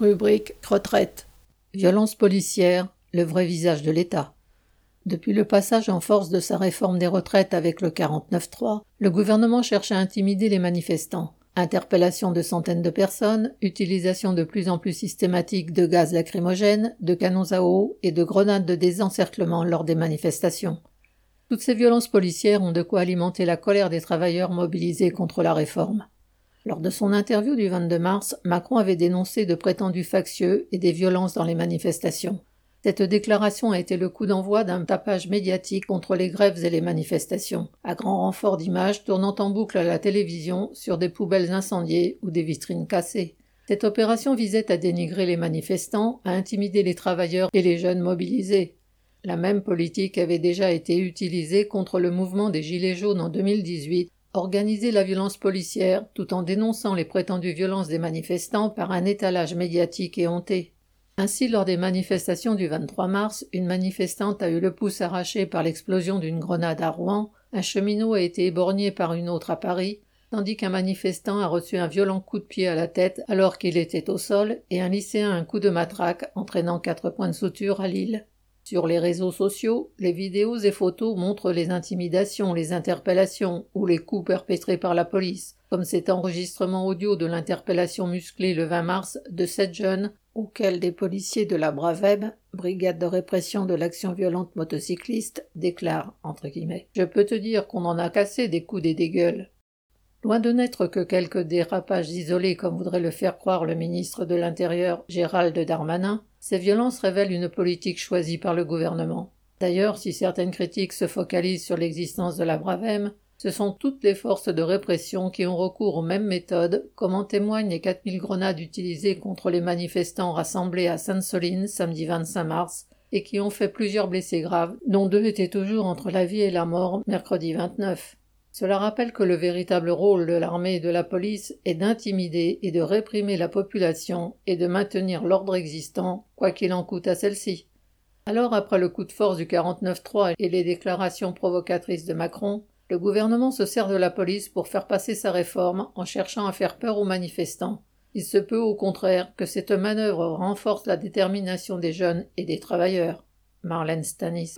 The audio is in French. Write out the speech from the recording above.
Rubrique retraite. Violence policière, le vrai visage de l'État. Depuis le passage en force de sa réforme des retraites avec le 49-3, le gouvernement cherche à intimider les manifestants. Interpellation de centaines de personnes, utilisation de plus en plus systématique de gaz lacrymogènes, de canons à eau et de grenades de désencerclement lors des manifestations. Toutes ces violences policières ont de quoi alimenter la colère des travailleurs mobilisés contre la réforme. Lors de son interview du 22 mars, Macron avait dénoncé de prétendus factieux et des violences dans les manifestations. Cette déclaration a été le coup d'envoi d'un tapage médiatique contre les grèves et les manifestations, à grand renfort d'images tournant en boucle à la télévision sur des poubelles incendiées ou des vitrines cassées. Cette opération visait à dénigrer les manifestants, à intimider les travailleurs et les jeunes mobilisés. La même politique avait déjà été utilisée contre le mouvement des Gilets jaunes en 2018 organiser la violence policière tout en dénonçant les prétendues violences des manifestants par un étalage médiatique éhonté. Ainsi, lors des manifestations du 23 mars, une manifestante a eu le pouce arraché par l'explosion d'une grenade à Rouen, un cheminot a été éborgné par une autre à Paris, tandis qu'un manifestant a reçu un violent coup de pied à la tête alors qu'il était au sol et un lycéen un coup de matraque entraînant quatre points de suture à Lille. Sur les réseaux sociaux, les vidéos et photos montrent les intimidations, les interpellations ou les coups perpétrés par la police, comme cet enregistrement audio de l'interpellation musclée le 20 mars de sept jeunes auxquels des policiers de la Braveb, brigade de répression de l'action violente motocycliste, déclarent entre guillemets Je peux te dire qu'on en a cassé des coups des gueules. Loin de n'être que quelques dérapages isolés comme voudrait le faire croire le ministre de l'Intérieur Gérald Darmanin, ces violences révèlent une politique choisie par le gouvernement. D'ailleurs, si certaines critiques se focalisent sur l'existence de la Bravem, ce sont toutes les forces de répression qui ont recours aux mêmes méthodes, comme en témoignent les 4000 grenades utilisées contre les manifestants rassemblés à Sainte-Soline samedi 25 mars et qui ont fait plusieurs blessés graves, dont deux étaient toujours entre la vie et la mort mercredi 29. Cela rappelle que le véritable rôle de l'armée et de la police est d'intimider et de réprimer la population et de maintenir l'ordre existant, quoi qu'il en coûte à celle-ci. Alors, après le coup de force du 49-3 et les déclarations provocatrices de Macron, le gouvernement se sert de la police pour faire passer sa réforme en cherchant à faire peur aux manifestants. Il se peut au contraire que cette manœuvre renforce la détermination des jeunes et des travailleurs. Marlène Stanis.